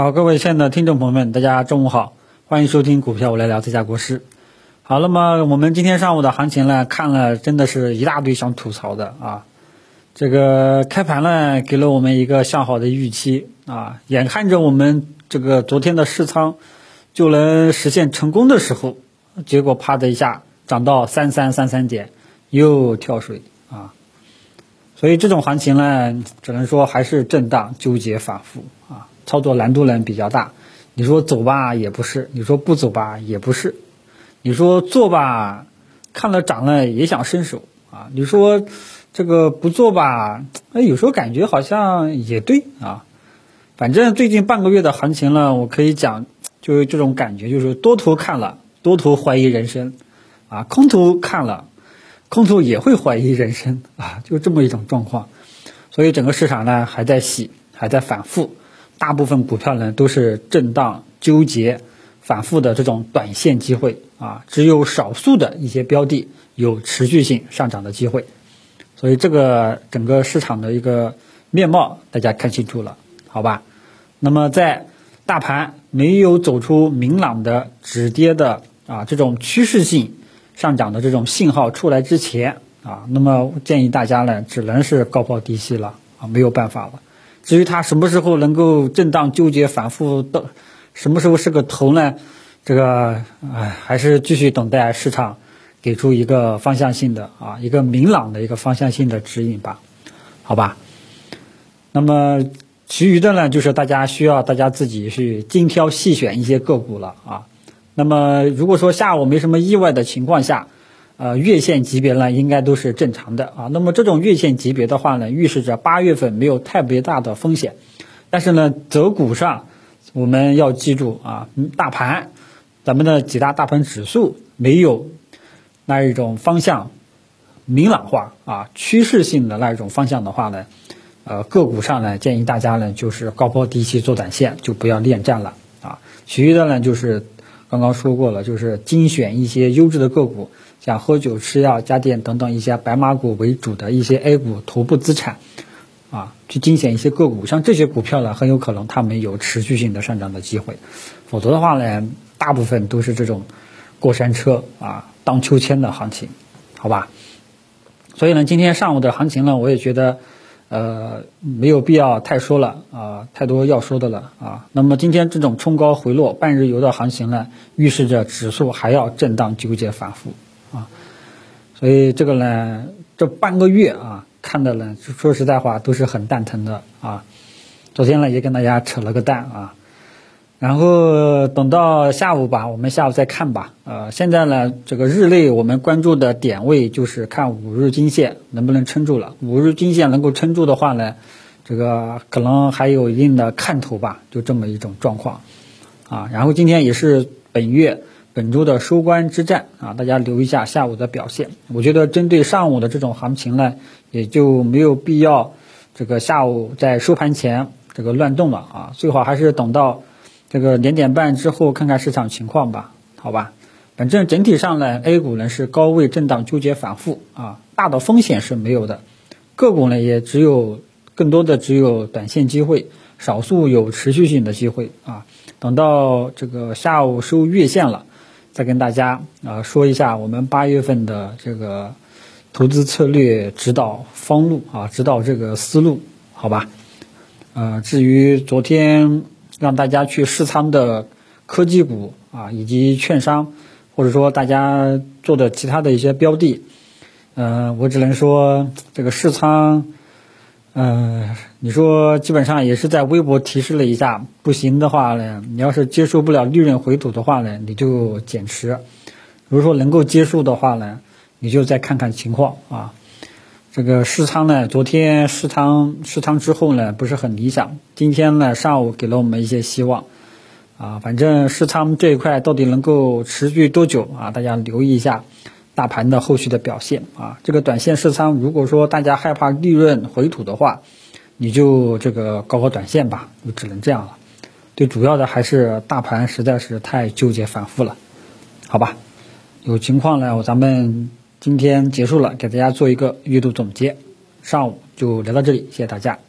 好，各位亲爱的听众朋友们，大家中午好，欢迎收听股票我来聊，这家国师。好，那么我们今天上午的行情呢，看了真的是一大堆想吐槽的啊。这个开盘呢，给了我们一个向好的预期啊，眼看着我们这个昨天的试仓就能实现成功的时候，结果啪的一下涨到三三三三点，又跳水啊。所以这种行情呢，只能说还是震荡、纠结、反复啊，操作难度呢比较大。你说走吧也不是，你说不走吧也不是，你说做吧，看了涨了也想伸手啊。你说这个不做吧，哎，有时候感觉好像也对啊。反正最近半个月的行情呢，我可以讲，就是这种感觉，就是多头看了，多头怀疑人生啊；空头看了。空头也会怀疑人生啊，就这么一种状况，所以整个市场呢还在洗，还在反复，大部分股票呢都是震荡、纠结、反复的这种短线机会啊，只有少数的一些标的有持续性上涨的机会，所以这个整个市场的一个面貌大家看清楚了，好吧？那么在大盘没有走出明朗的止跌的啊这种趋势性。上涨的这种信号出来之前啊，那么建议大家呢，只能是高抛低吸了啊，没有办法了。至于它什么时候能够震荡纠结反复到什么时候是个头呢？这个哎，还是继续等待市场给出一个方向性的啊，一个明朗的一个方向性的指引吧，好吧？那么其余的呢，就是大家需要大家自己去精挑细选一些个股了啊。那么，如果说下午没什么意外的情况下，呃，月线级别呢应该都是正常的啊。那么这种月线级别的话呢，预示着八月份没有特别大的风险。但是呢，择股上我们要记住啊，大盘，咱们的几大大盘指数没有那一种方向明朗化啊，趋势性的那一种方向的话呢，呃，个股上呢建议大家呢就是高抛低吸做短线，就不要恋战了啊。其余的呢就是。刚刚说过了，就是精选一些优质的个股，像喝酒、吃药、家电等等一些白马股为主的一些 A 股头部资产，啊，去精选一些个股，像这些股票呢，很有可能它们有持续性的上涨的机会，否则的话呢，大部分都是这种过山车啊，荡秋千的行情，好吧？所以呢，今天上午的行情呢，我也觉得。呃，没有必要太说了啊，太多要说的了啊。那么今天这种冲高回落、半日游的行情呢，预示着指数还要震荡、纠结、反复啊。所以这个呢，这半个月啊，看的呢，说实在话都是很蛋疼的啊。昨天呢，也跟大家扯了个蛋啊。然后等到下午吧，我们下午再看吧。呃，现在呢，这个日内我们关注的点位就是看五日均线能不能撑住了。五日均线能够撑住的话呢，这个可能还有一定的看头吧，就这么一种状况。啊，然后今天也是本月本周的收官之战啊，大家留意一下下午的表现。我觉得针对上午的这种行情呢，也就没有必要这个下午在收盘前这个乱动了啊，最好还是等到。这个两点半之后看看市场情况吧，好吧，反正整体上呢，A 股呢是高位震荡纠结反复啊，大的风险是没有的，个股呢也只有更多的只有短线机会，少数有持续性的机会啊，等到这个下午收月线了，再跟大家啊说一下我们八月份的这个投资策略指导方路啊，指导这个思路，好吧，呃，至于昨天。让大家去试仓的科技股啊，以及券商，或者说大家做的其他的一些标的，嗯，我只能说这个试仓，嗯，你说基本上也是在微博提示了一下，不行的话呢，你要是接受不了利润回吐的话呢，你就减持；如果说能够接受的话呢，你就再看看情况啊。这个试仓呢，昨天试仓试仓之后呢，不是很理想。今天呢，上午给了我们一些希望，啊，反正试仓这一块到底能够持续多久啊？大家留意一下大盘的后续的表现啊。这个短线试仓，如果说大家害怕利润回吐的话，你就这个搞搞短线吧，就只能这样了。最主要的还是大盘实在是太纠结反复了，好吧？有情况呢，咱们。今天结束了，给大家做一个月度总结。上午就聊到这里，谢谢大家。